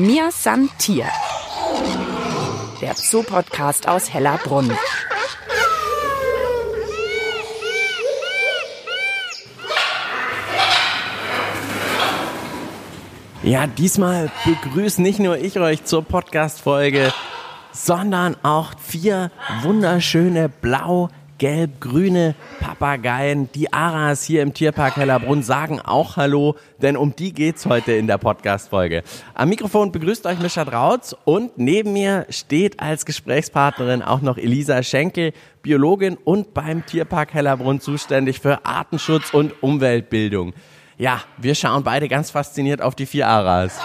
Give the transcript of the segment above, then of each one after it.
Mir San Tier. Der Zoo-Podcast aus Hellerbrunn. Ja, diesmal begrüße nicht nur ich euch zur Podcast-Folge, sondern auch vier wunderschöne blau gelb-grüne Papageien. Die Aras hier im Tierpark Hellerbrunn sagen auch Hallo, denn um die geht's heute in der Podcast-Folge. Am Mikrofon begrüßt euch Mischa Drautz und neben mir steht als Gesprächspartnerin auch noch Elisa Schenkel, Biologin und beim Tierpark Hellerbrunn zuständig für Artenschutz und Umweltbildung. Ja, wir schauen beide ganz fasziniert auf die vier Aras.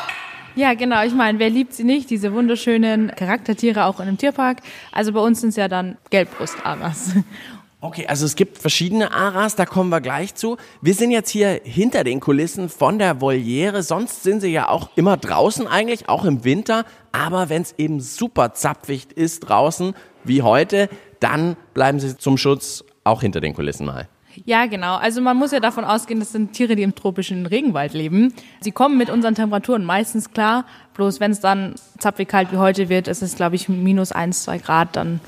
Ja, genau. Ich meine, wer liebt sie nicht? Diese wunderschönen Charaktertiere auch in einem Tierpark. Also bei uns sind es ja dann Gelbbrust-Aras. Okay, also es gibt verschiedene Aras, da kommen wir gleich zu. Wir sind jetzt hier hinter den Kulissen von der Voliere. Sonst sind sie ja auch immer draußen eigentlich, auch im Winter. Aber wenn es eben super zapfig ist draußen, wie heute, dann bleiben sie zum Schutz auch hinter den Kulissen mal. Ja, genau. Also man muss ja davon ausgehen, das sind Tiere, die im tropischen Regenwald leben. Sie kommen mit unseren Temperaturen meistens klar. Bloß wenn es dann zapfig kalt wie heute wird, ist es, glaube ich, minus eins, zwei Grad, dann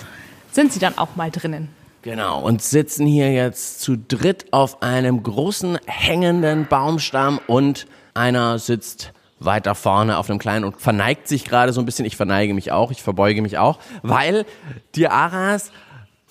sind sie dann auch mal drinnen. Genau, und sitzen hier jetzt zu dritt auf einem großen hängenden Baumstamm und einer sitzt weiter vorne auf einem kleinen und verneigt sich gerade so ein bisschen. Ich verneige mich auch, ich verbeuge mich auch, weil die Aras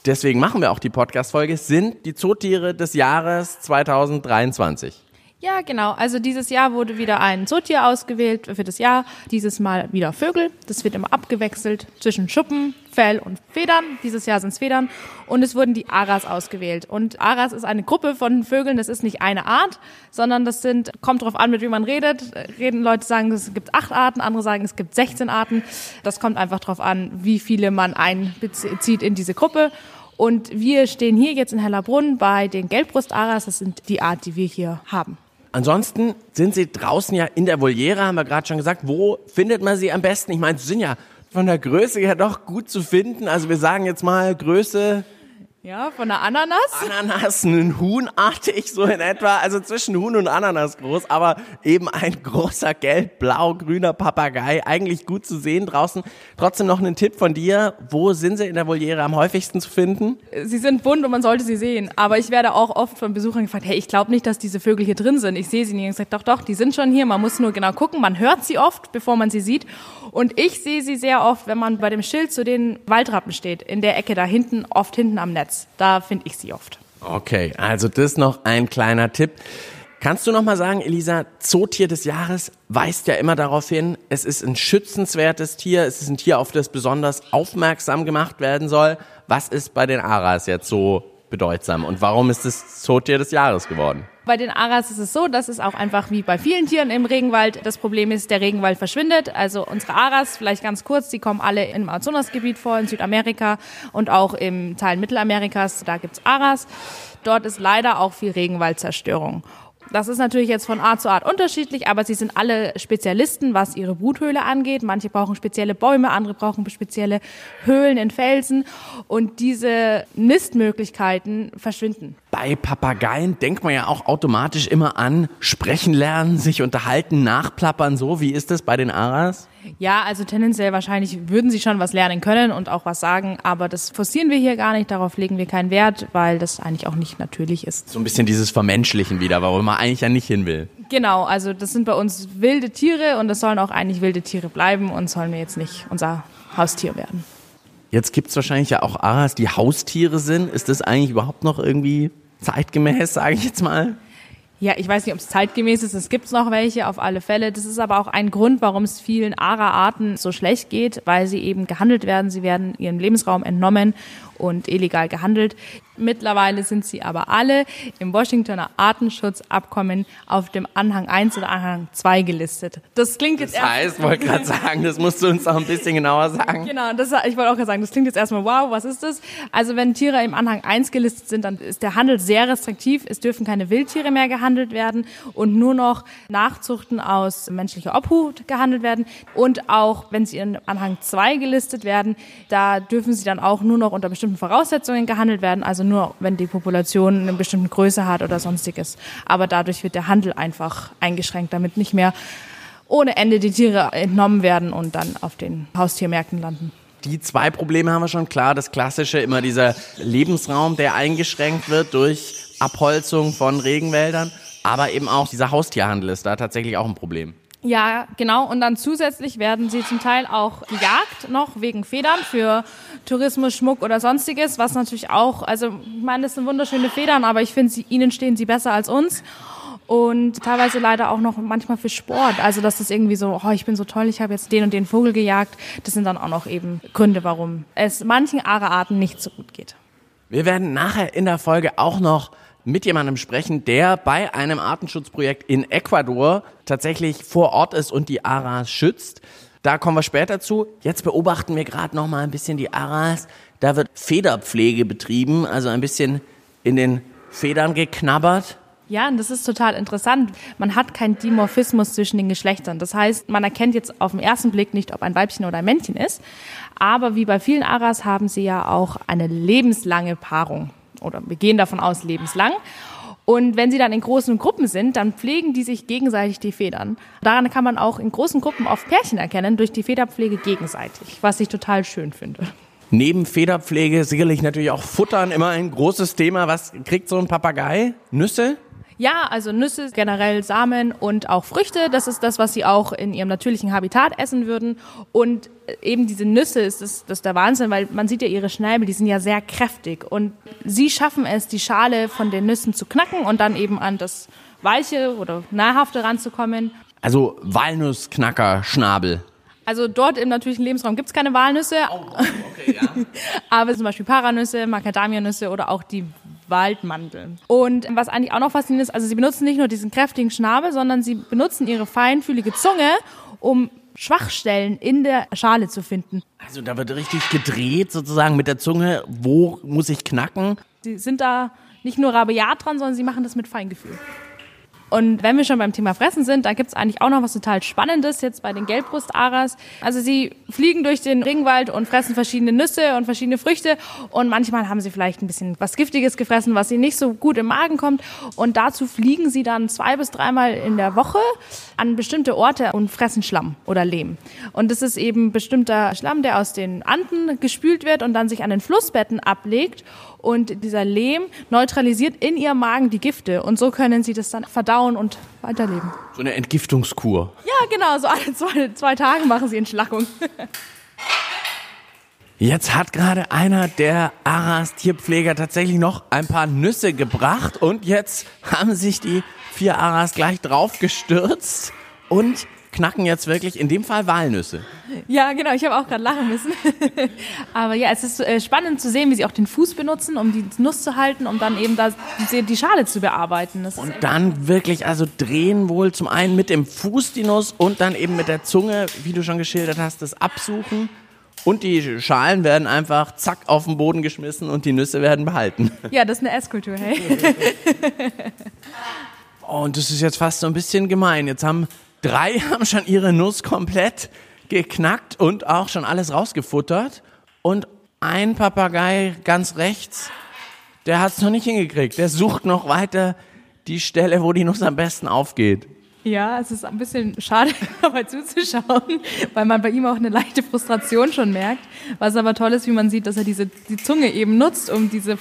deswegen machen wir auch die Podcast-Folge, sind die Zootiere des Jahres 2023. Ja, genau. Also dieses Jahr wurde wieder ein Zootier ausgewählt für das Jahr. Dieses Mal wieder Vögel. Das wird immer abgewechselt zwischen Schuppen, Fell und Federn. Dieses Jahr sind es Federn. Und es wurden die Aras ausgewählt. Und Aras ist eine Gruppe von Vögeln. Das ist nicht eine Art, sondern das sind, kommt drauf an, mit wie man redet. Reden Leute sagen, es gibt acht Arten, andere sagen, es gibt 16 Arten. Das kommt einfach drauf an, wie viele man einbezieht in diese Gruppe. Und wir stehen hier jetzt in Hellerbrunn bei den Gelbbrustaras. Das sind die Art, die wir hier haben. Ansonsten sind sie draußen ja in der Voliere, haben wir gerade schon gesagt. Wo findet man sie am besten? Ich meine, sie sind ja von der Größe her doch gut zu finden. Also wir sagen jetzt mal Größe ja, von der Ananas? Ananas, ein Huhnartig so in etwa, also zwischen Huhn und Ananas groß, aber eben ein großer gelb-blau-grüner Papagei, eigentlich gut zu sehen draußen. Trotzdem noch einen Tipp von dir, wo sind sie in der Voliere am häufigsten zu finden? Sie sind bunt und man sollte sie sehen, aber ich werde auch oft von Besuchern gefragt, hey, ich glaube nicht, dass diese Vögel hier drin sind. Ich sehe sie nicht. Ich sage, doch, doch, die sind schon hier, man muss nur genau gucken, man hört sie oft, bevor man sie sieht und ich sehe sie sehr oft, wenn man bei dem Schild zu den Waldrappen steht, in der Ecke da hinten, oft hinten am Netz. Da finde ich sie oft. Okay, also das noch ein kleiner Tipp. Kannst du noch mal sagen, Elisa, Zootier des Jahres weist ja immer darauf hin, es ist ein schützenswertes Tier, es ist ein Tier, auf das besonders aufmerksam gemacht werden soll. Was ist bei den Aras jetzt so bedeutsam und warum ist es Zootier des Jahres geworden? Bei den Aras ist es so, dass es auch einfach wie bei vielen Tieren im Regenwald das Problem ist, der Regenwald verschwindet. Also unsere Aras, vielleicht ganz kurz, die kommen alle im Amazonasgebiet vor, in Südamerika und auch im Teil Mittelamerikas, da gibt's Aras. Dort ist leider auch viel Regenwaldzerstörung. Das ist natürlich jetzt von Art zu Art unterschiedlich, aber sie sind alle Spezialisten, was ihre Bruthöhle angeht. Manche brauchen spezielle Bäume, andere brauchen spezielle Höhlen in Felsen und diese Nistmöglichkeiten verschwinden. Bei Papageien denkt man ja auch automatisch immer an sprechen lernen, sich unterhalten, nachplappern, so. Wie ist das bei den Aras? Ja, also tendenziell wahrscheinlich würden sie schon was lernen können und auch was sagen, aber das forcieren wir hier gar nicht, darauf legen wir keinen Wert, weil das eigentlich auch nicht natürlich ist. So ein bisschen dieses Vermenschlichen wieder, warum man eigentlich ja nicht hin will. Genau, also das sind bei uns wilde Tiere und das sollen auch eigentlich wilde Tiere bleiben und sollen wir jetzt nicht unser Haustier werden. Jetzt gibt es wahrscheinlich ja auch Aras, die Haustiere sind. Ist das eigentlich überhaupt noch irgendwie zeitgemäß, sage ich jetzt mal? Ja, ich weiß nicht, ob es zeitgemäß ist. Es gibt noch welche auf alle Fälle. Das ist aber auch ein Grund, warum es vielen Ara-Arten so schlecht geht, weil sie eben gehandelt werden. Sie werden ihrem Lebensraum entnommen und illegal gehandelt. Mittlerweile sind sie aber alle im Washingtoner Artenschutzabkommen auf dem Anhang 1 oder Anhang 2 gelistet. Das klingt jetzt Das heißt, wollte gerade sagen, das musst du uns noch ein bisschen genauer sagen. Genau, das, ich wollte auch gerade sagen, das klingt jetzt erstmal, wow, was ist das? Also wenn Tiere im Anhang 1 gelistet sind, dann ist der Handel sehr restriktiv. Es dürfen keine Wildtiere mehr gehandelt werden und nur noch Nachzuchten aus menschlicher Obhut gehandelt werden. Und auch wenn sie in Anhang 2 gelistet werden, da dürfen sie dann auch nur noch unter bestimmten Voraussetzungen gehandelt werden. Also nur wenn die Population eine bestimmte Größe hat oder sonstiges. Aber dadurch wird der Handel einfach eingeschränkt, damit nicht mehr ohne Ende die Tiere entnommen werden und dann auf den Haustiermärkten landen. Die zwei Probleme haben wir schon klar. Das klassische, immer dieser Lebensraum, der eingeschränkt wird durch Abholzung von Regenwäldern. Aber eben auch dieser Haustierhandel ist da tatsächlich auch ein Problem. Ja, genau. Und dann zusätzlich werden sie zum Teil auch gejagt noch wegen Federn für Tourismus, Schmuck oder sonstiges, was natürlich auch, also ich meine, das sind wunderschöne Federn, aber ich finde, ihnen stehen sie besser als uns. Und teilweise leider auch noch manchmal für Sport. Also dass das irgendwie so, oh, ich bin so toll, ich habe jetzt den und den Vogel gejagt. Das sind dann auch noch eben Gründe, warum es manchen Arearten nicht so gut geht. Wir werden nachher in der Folge auch noch mit jemandem sprechen, der bei einem Artenschutzprojekt in Ecuador tatsächlich vor Ort ist und die Aras schützt. Da kommen wir später zu. Jetzt beobachten wir gerade noch mal ein bisschen die Aras. Da wird Federpflege betrieben, also ein bisschen in den Federn geknabbert. Ja, und das ist total interessant. Man hat keinen Dimorphismus zwischen den Geschlechtern. Das heißt, man erkennt jetzt auf den ersten Blick nicht, ob ein Weibchen oder ein Männchen ist. Aber wie bei vielen Aras haben sie ja auch eine lebenslange Paarung. Oder wir gehen davon aus, lebenslang. Und wenn sie dann in großen Gruppen sind, dann pflegen die sich gegenseitig die Federn. Daran kann man auch in großen Gruppen oft Pärchen erkennen, durch die Federpflege gegenseitig, was ich total schön finde. Neben Federpflege sicherlich natürlich auch Futtern immer ein großes Thema. Was kriegt so ein Papagei? Nüsse? Ja, also Nüsse, generell Samen und auch Früchte. Das ist das, was sie auch in ihrem natürlichen Habitat essen würden. Und eben diese Nüsse ist das, das ist der Wahnsinn, weil man sieht ja ihre Schnäbel, die sind ja sehr kräftig. Und sie schaffen es, die Schale von den Nüssen zu knacken und dann eben an das Weiche oder Nahrhafte ranzukommen. Also Walnussknacker, Schnabel. Also dort im natürlichen Lebensraum gibt's keine Walnüsse, Oh, okay, ja. aber zum Beispiel Paranüsse, Macadamianüsse oder auch die Waldmandeln. Und was eigentlich auch noch faszinierend ist, also sie benutzen nicht nur diesen kräftigen Schnabel, sondern sie benutzen ihre feinfühlige Zunge, um Schwachstellen in der Schale zu finden. Also da wird richtig gedreht sozusagen mit der Zunge. Wo muss ich knacken? Sie sind da nicht nur rabiat dran, sondern sie machen das mit Feingefühl. Und wenn wir schon beim Thema Fressen sind, da gibt's eigentlich auch noch was total Spannendes jetzt bei den Gelbbrustaras. Also sie fliegen durch den Regenwald und fressen verschiedene Nüsse und verschiedene Früchte und manchmal haben sie vielleicht ein bisschen was Giftiges gefressen, was ihnen nicht so gut im Magen kommt. Und dazu fliegen sie dann zwei bis dreimal in der Woche an bestimmte Orte und fressen Schlamm oder Lehm. Und das ist eben bestimmter Schlamm, der aus den Anden gespült wird und dann sich an den Flussbetten ablegt. Und dieser Lehm neutralisiert in ihrem Magen die Gifte. Und so können sie das dann verdauen und weiterleben. So eine Entgiftungskur. Ja, genau. So alle zwei, zwei Tage machen sie Entschlackung. Jetzt hat gerade einer der Aras Tierpfleger tatsächlich noch ein paar Nüsse gebracht und jetzt haben sich die vier Aras gleich draufgestürzt und knacken jetzt wirklich in dem Fall Walnüsse. Ja, genau. Ich habe auch gerade lachen müssen. Aber ja, es ist äh, spannend zu sehen, wie sie auch den Fuß benutzen, um die Nuss zu halten, um dann eben da die, die Schale zu bearbeiten. Das Und dann wirklich also drehen wohl zum einen mit dem Fuß die Nuss und dann eben mit der Zunge, wie du schon geschildert hast, das absuchen. Und die Schalen werden einfach zack auf den Boden geschmissen und die Nüsse werden behalten. ja, das ist eine Esskultur, hey. Oh, und das ist jetzt fast so ein bisschen gemein. Jetzt haben drei haben schon ihre Nuss komplett geknackt und auch schon alles rausgefuttert. Und ein Papagei ganz rechts, der hat es noch nicht hingekriegt. Der sucht noch weiter die Stelle, wo die Nuss am besten aufgeht. Ja, es ist ein bisschen schade dabei zuzuschauen, weil man bei ihm auch eine leichte Frustration schon merkt. Was aber toll ist, wie man sieht, dass er diese, die Zunge eben nutzt, um diese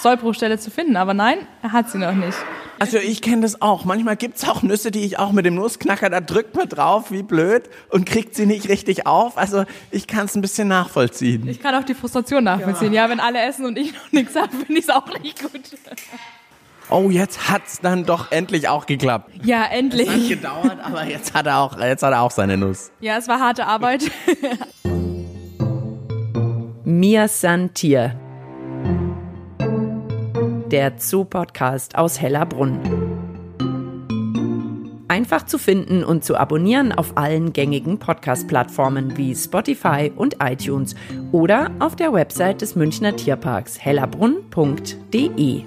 Sollbruchstelle zu finden. Aber nein, er hat sie noch nicht. Also ich kenne das auch. Manchmal gibt's auch Nüsse, die ich auch mit dem Nussknacker, da drückt man drauf, wie blöd, und kriegt sie nicht richtig auf. Also ich kann es ein bisschen nachvollziehen. Ich kann auch die Frustration nachvollziehen. Ja, wenn alle essen und ich noch nichts habe, finde ich es auch nicht gut. Oh, jetzt hat's dann doch endlich auch geklappt. Ja, Hat endlich. gedauert, aber jetzt hat er auch, jetzt hat er auch seine Nuss. Ja, es war harte Arbeit. Mir san Tier. Der Zoo-Podcast aus Hellerbrunn. Einfach zu finden und zu abonnieren auf allen gängigen Podcast-Plattformen wie Spotify und iTunes oder auf der Website des Münchner Tierparks hellerbrunn.de.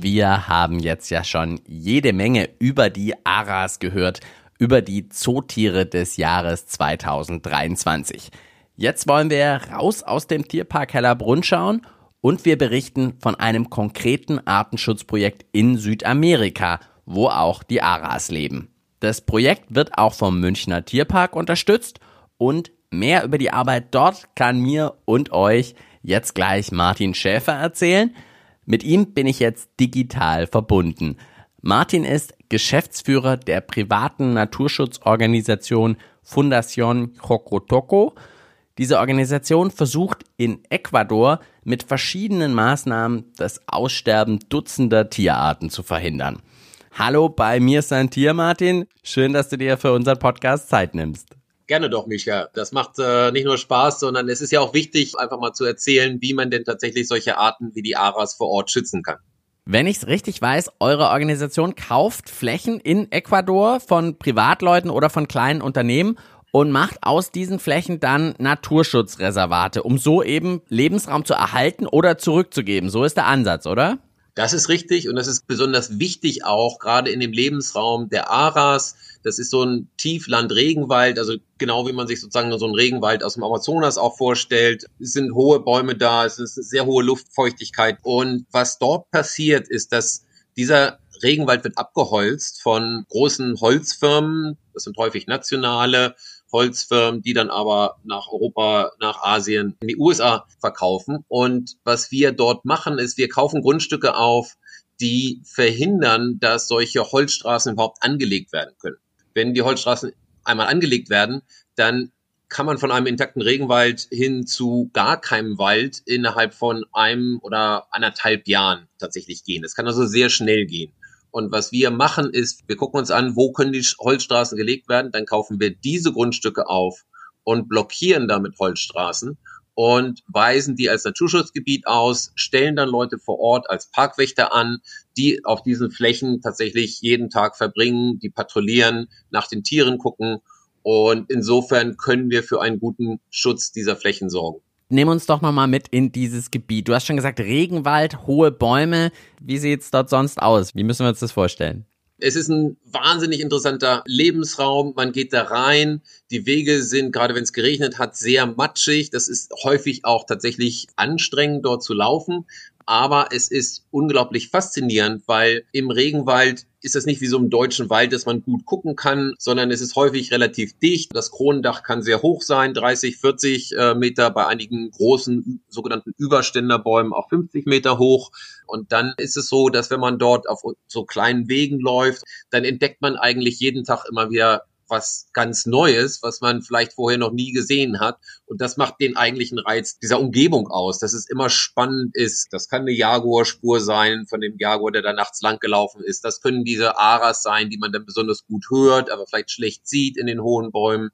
Wir haben jetzt ja schon jede Menge über die Aras gehört, über die Zootiere des Jahres 2023. Jetzt wollen wir raus aus dem Tierpark Hellerbrunn schauen und wir berichten von einem konkreten Artenschutzprojekt in Südamerika, wo auch die Aras leben. Das Projekt wird auch vom Münchner Tierpark unterstützt und mehr über die Arbeit dort kann mir und euch jetzt gleich Martin Schäfer erzählen. Mit ihm bin ich jetzt digital verbunden. Martin ist Geschäftsführer der privaten Naturschutzorganisation Fundación Jocotoco. Diese Organisation versucht in Ecuador mit verschiedenen Maßnahmen das Aussterben dutzender Tierarten zu verhindern. Hallo, bei mir ist ein Tier, Martin. Schön, dass du dir für unseren Podcast Zeit nimmst. Gerne doch, Micha. Das macht äh, nicht nur Spaß, sondern es ist ja auch wichtig, einfach mal zu erzählen, wie man denn tatsächlich solche Arten wie die Aras vor Ort schützen kann. Wenn ich es richtig weiß, eure Organisation kauft Flächen in Ecuador von Privatleuten oder von kleinen Unternehmen und macht aus diesen Flächen dann Naturschutzreservate, um so eben Lebensraum zu erhalten oder zurückzugeben. So ist der Ansatz, oder? Das ist richtig und das ist besonders wichtig auch gerade in dem Lebensraum der Aras. Das ist so ein Tiefland-Regenwald, also genau wie man sich sozusagen so einen Regenwald aus dem Amazonas auch vorstellt. Es sind hohe Bäume da, es ist sehr hohe Luftfeuchtigkeit. Und was dort passiert, ist, dass dieser Regenwald wird abgeholzt von großen Holzfirmen. Das sind häufig nationale Holzfirmen, die dann aber nach Europa, nach Asien, in die USA verkaufen. Und was wir dort machen, ist, wir kaufen Grundstücke auf, die verhindern, dass solche Holzstraßen überhaupt angelegt werden können. Wenn die Holzstraßen einmal angelegt werden, dann kann man von einem intakten Regenwald hin zu gar keinem Wald innerhalb von einem oder anderthalb Jahren tatsächlich gehen. Das kann also sehr schnell gehen. Und was wir machen ist, wir gucken uns an, wo können die Holzstraßen gelegt werden, dann kaufen wir diese Grundstücke auf und blockieren damit Holzstraßen und weisen die als Naturschutzgebiet aus, stellen dann Leute vor Ort als Parkwächter an, die auf diesen Flächen tatsächlich jeden Tag verbringen, die patrouillieren, nach den Tieren gucken. Und insofern können wir für einen guten Schutz dieser Flächen sorgen. Nimm uns doch nochmal mit in dieses Gebiet. Du hast schon gesagt, Regenwald, hohe Bäume. Wie sieht's dort sonst aus? Wie müssen wir uns das vorstellen? Es ist ein wahnsinnig interessanter Lebensraum. Man geht da rein. Die Wege sind, gerade wenn es geregnet hat, sehr matschig. Das ist häufig auch tatsächlich anstrengend, dort zu laufen aber es ist unglaublich faszinierend, weil im Regenwald ist das nicht wie so im deutschen Wald, dass man gut gucken kann, sondern es ist häufig relativ dicht. Das Kronendach kann sehr hoch sein, 30, 40 äh, Meter, bei einigen großen sogenannten Überständerbäumen auch 50 Meter hoch. Und dann ist es so, dass wenn man dort auf so kleinen Wegen läuft, dann entdeckt man eigentlich jeden Tag immer wieder was ganz Neues, was man vielleicht vorher noch nie gesehen hat. Und das macht den eigentlichen Reiz dieser Umgebung aus, dass es immer spannend ist. Das kann eine Jaguar-Spur sein von dem Jaguar, der da nachts lang gelaufen ist. Das können diese Aras sein, die man dann besonders gut hört, aber vielleicht schlecht sieht in den hohen Bäumen.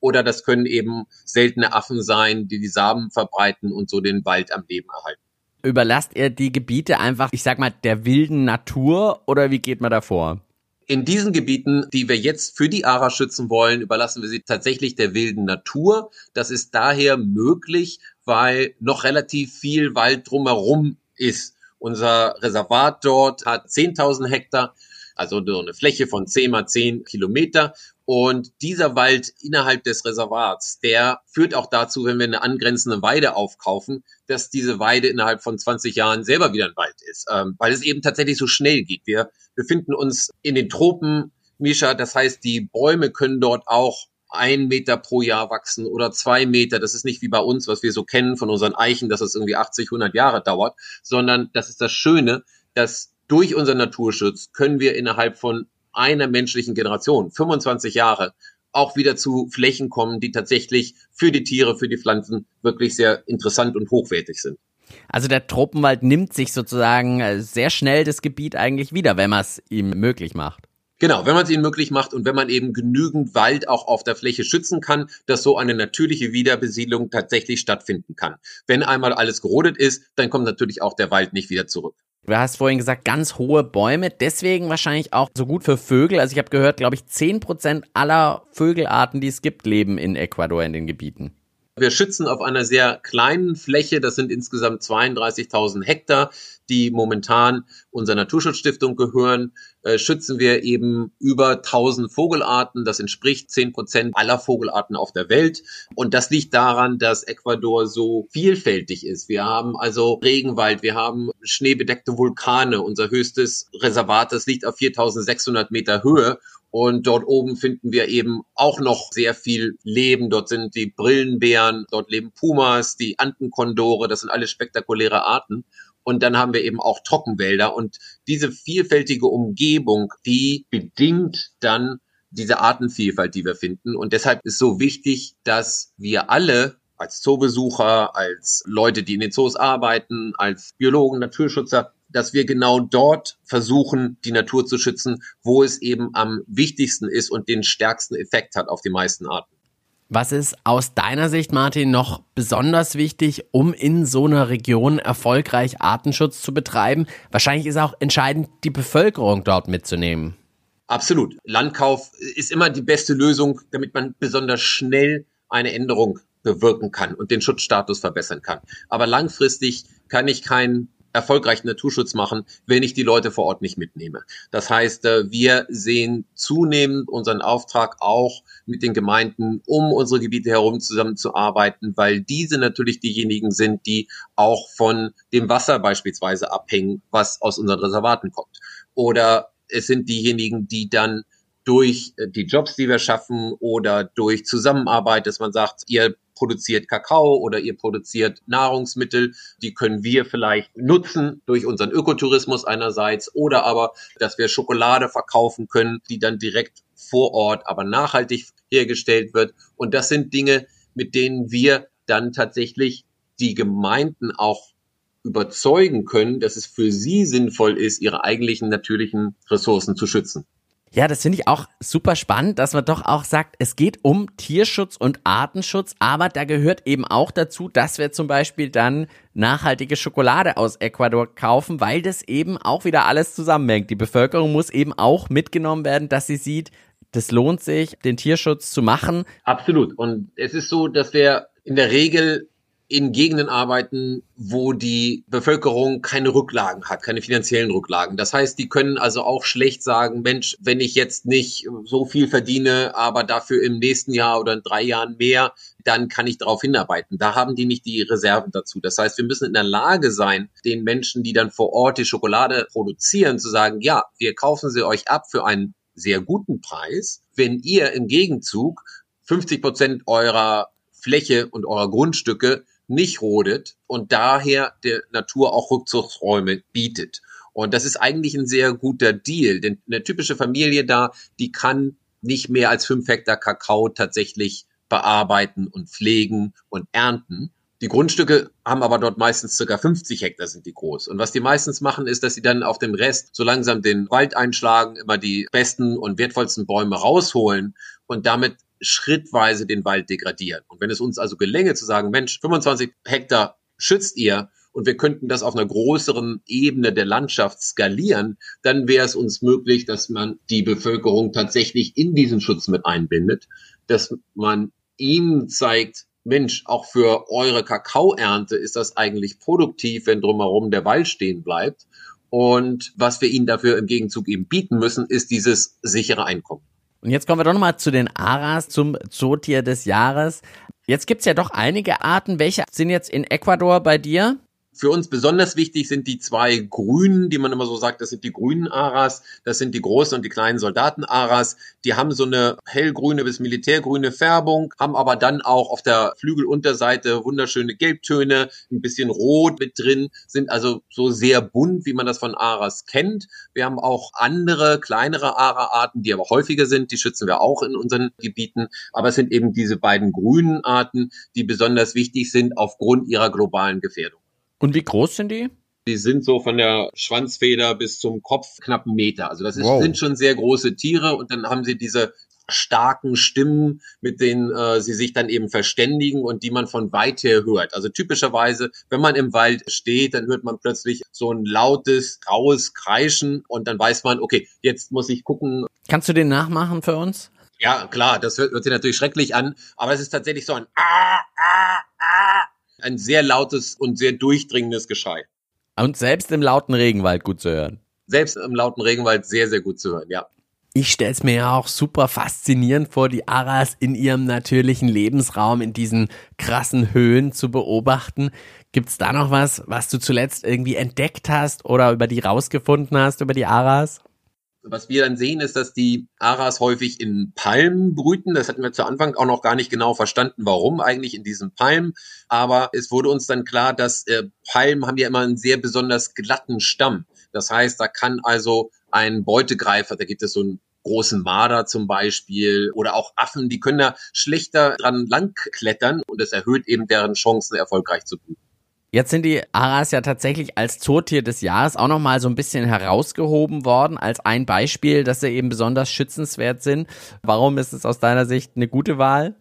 Oder das können eben seltene Affen sein, die die Samen verbreiten und so den Wald am Leben erhalten. Überlasst ihr die Gebiete einfach, ich sag mal, der wilden Natur oder wie geht man da? In diesen Gebieten, die wir jetzt für die ARA schützen wollen, überlassen wir sie tatsächlich der wilden Natur. Das ist daher möglich, weil noch relativ viel Wald drumherum ist. Unser Reservat dort hat 10.000 Hektar, also so eine Fläche von 10 mal 10 Kilometer. Und dieser Wald innerhalb des Reservats, der führt auch dazu, wenn wir eine angrenzende Weide aufkaufen, dass diese Weide innerhalb von 20 Jahren selber wieder ein Wald ist, ähm, weil es eben tatsächlich so schnell geht. Wir befinden uns in den Tropen, Misha, das heißt, die Bäume können dort auch ein Meter pro Jahr wachsen oder zwei Meter. Das ist nicht wie bei uns, was wir so kennen von unseren Eichen, dass es irgendwie 80, 100 Jahre dauert, sondern das ist das Schöne, dass durch unseren Naturschutz können wir innerhalb von einer menschlichen Generation, 25 Jahre, auch wieder zu Flächen kommen, die tatsächlich für die Tiere, für die Pflanzen wirklich sehr interessant und hochwertig sind. Also der Tropenwald nimmt sich sozusagen äh, sehr schnell das Gebiet eigentlich wieder, wenn man es ihm möglich macht. Genau, wenn man es ihnen möglich macht und wenn man eben genügend Wald auch auf der Fläche schützen kann, dass so eine natürliche Wiederbesiedlung tatsächlich stattfinden kann. Wenn einmal alles gerodet ist, dann kommt natürlich auch der Wald nicht wieder zurück. Du hast vorhin gesagt, ganz hohe Bäume, deswegen wahrscheinlich auch so gut für Vögel. Also ich habe gehört, glaube ich, 10% aller Vögelarten, die es gibt, leben in Ecuador in den Gebieten. Wir schützen auf einer sehr kleinen Fläche, das sind insgesamt 32.000 Hektar, die momentan unserer Naturschutzstiftung gehören, äh, schützen wir eben über 1000 Vogelarten. Das entspricht 10 Prozent aller Vogelarten auf der Welt. Und das liegt daran, dass Ecuador so vielfältig ist. Wir haben also Regenwald, wir haben schneebedeckte Vulkane. Unser höchstes Reservat, das liegt auf 4600 Meter Höhe. Und dort oben finden wir eben auch noch sehr viel Leben. Dort sind die Brillenbären, dort leben Pumas, die Antenkondore, das sind alle spektakuläre Arten. Und dann haben wir eben auch Trockenwälder. Und diese vielfältige Umgebung, die bedingt dann diese Artenvielfalt, die wir finden. Und deshalb ist so wichtig, dass wir alle als Zoobesucher, als Leute, die in den Zoos arbeiten, als Biologen, Naturschützer, dass wir genau dort versuchen, die Natur zu schützen, wo es eben am wichtigsten ist und den stärksten Effekt hat auf die meisten Arten. Was ist aus deiner Sicht, Martin, noch besonders wichtig, um in so einer Region erfolgreich Artenschutz zu betreiben? Wahrscheinlich ist auch entscheidend, die Bevölkerung dort mitzunehmen. Absolut. Landkauf ist immer die beste Lösung, damit man besonders schnell eine Änderung bewirken kann und den Schutzstatus verbessern kann. Aber langfristig kann ich keinen erfolgreichen Naturschutz machen, wenn ich die Leute vor Ort nicht mitnehme. Das heißt, äh, wir sehen zunehmend unseren Auftrag auch mit den Gemeinden, um unsere Gebiete herum zusammenzuarbeiten, weil diese natürlich diejenigen sind, die auch von dem Wasser beispielsweise abhängen, was aus unseren Reservaten kommt. Oder es sind diejenigen, die dann durch äh, die Jobs, die wir schaffen oder durch Zusammenarbeit, dass man sagt, ihr produziert Kakao oder ihr produziert Nahrungsmittel, die können wir vielleicht nutzen durch unseren Ökotourismus einerseits oder aber, dass wir Schokolade verkaufen können, die dann direkt vor Ort, aber nachhaltig hergestellt wird. Und das sind Dinge, mit denen wir dann tatsächlich die Gemeinden auch überzeugen können, dass es für sie sinnvoll ist, ihre eigentlichen natürlichen Ressourcen zu schützen. Ja, das finde ich auch super spannend, dass man doch auch sagt, es geht um Tierschutz und Artenschutz, aber da gehört eben auch dazu, dass wir zum Beispiel dann nachhaltige Schokolade aus Ecuador kaufen, weil das eben auch wieder alles zusammenhängt. Die Bevölkerung muss eben auch mitgenommen werden, dass sie sieht, das lohnt sich, den Tierschutz zu machen. Absolut. Und es ist so, dass wir in der Regel in Gegenden arbeiten, wo die Bevölkerung keine Rücklagen hat, keine finanziellen Rücklagen. Das heißt, die können also auch schlecht sagen, Mensch, wenn ich jetzt nicht so viel verdiene, aber dafür im nächsten Jahr oder in drei Jahren mehr, dann kann ich darauf hinarbeiten. Da haben die nicht die Reserven dazu. Das heißt, wir müssen in der Lage sein, den Menschen, die dann vor Ort die Schokolade produzieren, zu sagen, ja, wir kaufen sie euch ab für einen sehr guten Preis, wenn ihr im Gegenzug 50 Prozent eurer Fläche und eurer Grundstücke nicht rodet und daher der Natur auch Rückzugsräume bietet. Und das ist eigentlich ein sehr guter Deal, denn eine typische Familie da, die kann nicht mehr als fünf Hektar Kakao tatsächlich bearbeiten und pflegen und ernten. Die Grundstücke haben aber dort meistens circa 50 Hektar sind die groß. Und was die meistens machen, ist, dass sie dann auf dem Rest so langsam den Wald einschlagen, immer die besten und wertvollsten Bäume rausholen und damit schrittweise den Wald degradieren. Und wenn es uns also gelänge zu sagen, Mensch, 25 Hektar schützt ihr und wir könnten das auf einer größeren Ebene der Landschaft skalieren, dann wäre es uns möglich, dass man die Bevölkerung tatsächlich in diesen Schutz mit einbindet, dass man ihnen zeigt, Mensch, auch für eure Kakaoernte ist das eigentlich produktiv, wenn drumherum der Wald stehen bleibt. Und was wir ihnen dafür im Gegenzug eben bieten müssen, ist dieses sichere Einkommen. Und jetzt kommen wir doch nochmal zu den Aras, zum Zootier des Jahres. Jetzt gibt's ja doch einige Arten. Welche sind jetzt in Ecuador bei dir? Für uns besonders wichtig sind die zwei grünen, die man immer so sagt, das sind die grünen Aras, das sind die großen und die kleinen Soldaten-Aras. Die haben so eine hellgrüne bis militärgrüne Färbung, haben aber dann auch auf der Flügelunterseite wunderschöne Gelbtöne, ein bisschen rot mit drin, sind also so sehr bunt, wie man das von Aras kennt. Wir haben auch andere, kleinere Ara-Arten, die aber häufiger sind, die schützen wir auch in unseren Gebieten. Aber es sind eben diese beiden grünen Arten, die besonders wichtig sind aufgrund ihrer globalen Gefährdung. Und wie groß sind die? Die sind so von der Schwanzfeder bis zum Kopf knapp einen Meter. Also das ist, wow. sind schon sehr große Tiere und dann haben sie diese starken Stimmen, mit denen äh, sie sich dann eben verständigen und die man von weit her hört. Also typischerweise, wenn man im Wald steht, dann hört man plötzlich so ein lautes, graues Kreischen und dann weiß man, okay, jetzt muss ich gucken. Kannst du den nachmachen für uns? Ja, klar, das hört, hört sich natürlich schrecklich an, aber es ist tatsächlich so ein Ah, Ah, Ah ein sehr lautes und sehr durchdringendes Geschrei. Und selbst im lauten Regenwald gut zu hören. Selbst im lauten Regenwald sehr, sehr gut zu hören, ja. Ich stelle es mir ja auch super faszinierend vor, die Aras in ihrem natürlichen Lebensraum in diesen krassen Höhen zu beobachten. Gibt es da noch was, was du zuletzt irgendwie entdeckt hast oder über die rausgefunden hast, über die Aras? Was wir dann sehen, ist, dass die Aras häufig in Palmen brüten. Das hatten wir zu Anfang auch noch gar nicht genau verstanden, warum eigentlich in diesen Palmen. Aber es wurde uns dann klar, dass äh, Palmen haben ja immer einen sehr besonders glatten Stamm. Das heißt, da kann also ein Beutegreifer, da gibt es so einen großen Marder zum Beispiel oder auch Affen, die können da schlechter dran langklettern und es erhöht eben deren Chancen, erfolgreich zu brüten. Jetzt sind die Aras ja tatsächlich als Zootier des Jahres auch nochmal so ein bisschen herausgehoben worden, als ein Beispiel, dass sie eben besonders schützenswert sind. Warum ist es aus deiner Sicht eine gute Wahl?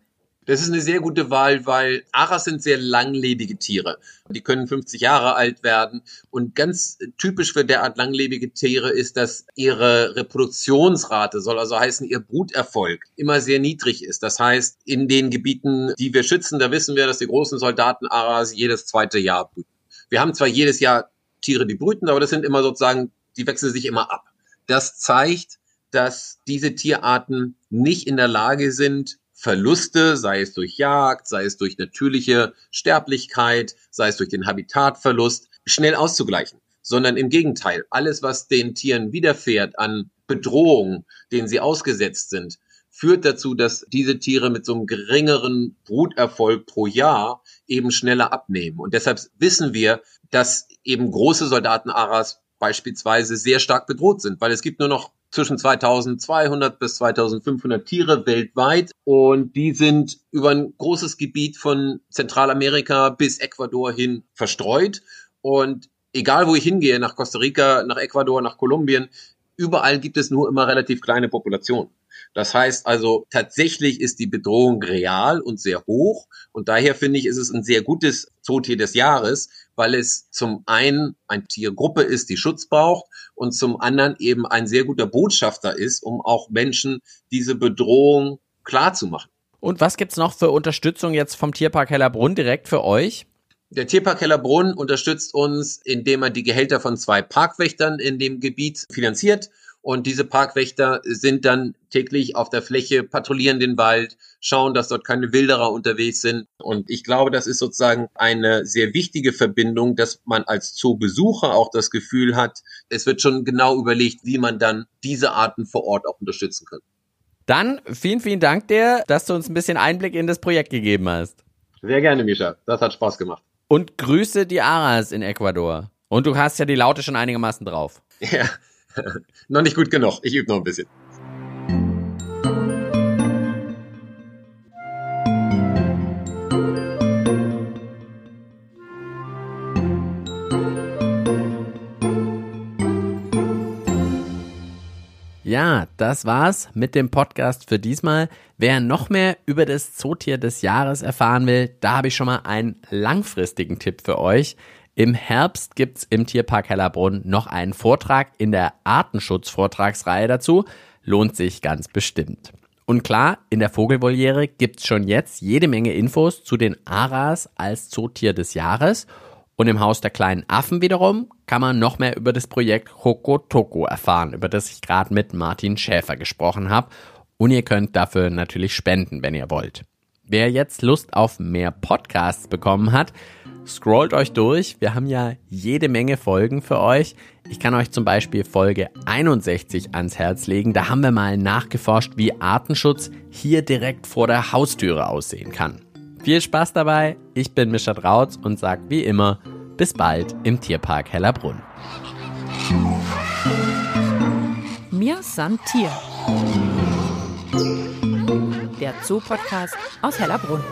Das ist eine sehr gute Wahl, weil Aras sind sehr langlebige Tiere. Die können 50 Jahre alt werden. Und ganz typisch für derart langlebige Tiere ist, dass ihre Reproduktionsrate, soll also heißen, ihr Bruterfolg immer sehr niedrig ist. Das heißt, in den Gebieten, die wir schützen, da wissen wir, dass die großen Soldaten Aras jedes zweite Jahr brüten. Wir haben zwar jedes Jahr Tiere, die brüten, aber das sind immer sozusagen, die wechseln sich immer ab. Das zeigt, dass diese Tierarten nicht in der Lage sind, Verluste, sei es durch Jagd, sei es durch natürliche Sterblichkeit, sei es durch den Habitatverlust, schnell auszugleichen, sondern im Gegenteil, alles, was den Tieren widerfährt an Bedrohungen, denen sie ausgesetzt sind, führt dazu, dass diese Tiere mit so einem geringeren Bruterfolg pro Jahr eben schneller abnehmen. Und deshalb wissen wir, dass eben große Soldatenaras beispielsweise sehr stark bedroht sind, weil es gibt nur noch zwischen 2200 bis 2500 Tiere weltweit und die sind über ein großes Gebiet von Zentralamerika bis Ecuador hin verstreut und egal wo ich hingehe, nach Costa Rica, nach Ecuador, nach Kolumbien, überall gibt es nur immer relativ kleine Populationen. Das heißt also, tatsächlich ist die Bedrohung real und sehr hoch. Und daher finde ich, ist es ein sehr gutes Zootier des Jahres, weil es zum einen ein Tiergruppe ist, die Schutz braucht und zum anderen eben ein sehr guter Botschafter ist, um auch Menschen diese Bedrohung klar zu machen. Und was gibt's noch für Unterstützung jetzt vom Tierpark Hellerbrunn direkt für euch? Der Tierpark Hellerbrunn unterstützt uns, indem er die Gehälter von zwei Parkwächtern in dem Gebiet finanziert und diese Parkwächter sind dann täglich auf der Fläche, patrouillieren den Wald, schauen, dass dort keine Wilderer unterwegs sind. Und ich glaube, das ist sozusagen eine sehr wichtige Verbindung, dass man als Zoobesucher auch das Gefühl hat, es wird schon genau überlegt, wie man dann diese Arten vor Ort auch unterstützen kann. Dann vielen, vielen Dank dir, dass du uns ein bisschen Einblick in das Projekt gegeben hast. Sehr gerne, Misha. Das hat Spaß gemacht. Und grüße die Aras in Ecuador. Und du hast ja die Laute schon einigermaßen drauf. Ja, noch nicht gut genug. Ich übe noch ein bisschen. Ja, das war's mit dem Podcast für diesmal. Wer noch mehr über das Zootier des Jahres erfahren will, da habe ich schon mal einen langfristigen Tipp für euch. Im Herbst gibt's im Tierpark Hellerbrunn noch einen Vortrag in der Artenschutz-Vortragsreihe dazu. Lohnt sich ganz bestimmt. Und klar, in der Vogelvoliere gibt's schon jetzt jede Menge Infos zu den Aras als Zootier des Jahres. Und im Haus der kleinen Affen wiederum kann man noch mehr über das Projekt Hokotoko erfahren, über das ich gerade mit Martin Schäfer gesprochen habe. Und ihr könnt dafür natürlich spenden, wenn ihr wollt. Wer jetzt Lust auf mehr Podcasts bekommen hat, Scrollt euch durch, wir haben ja jede Menge Folgen für euch. Ich kann euch zum Beispiel Folge 61 ans Herz legen. Da haben wir mal nachgeforscht, wie Artenschutz hier direkt vor der Haustüre aussehen kann. Viel Spaß dabei, ich bin Mischa Drautz und sag wie immer, bis bald im Tierpark Hellerbrunn. Mir san Tier. Der Zoo-Podcast aus Hellerbrunn.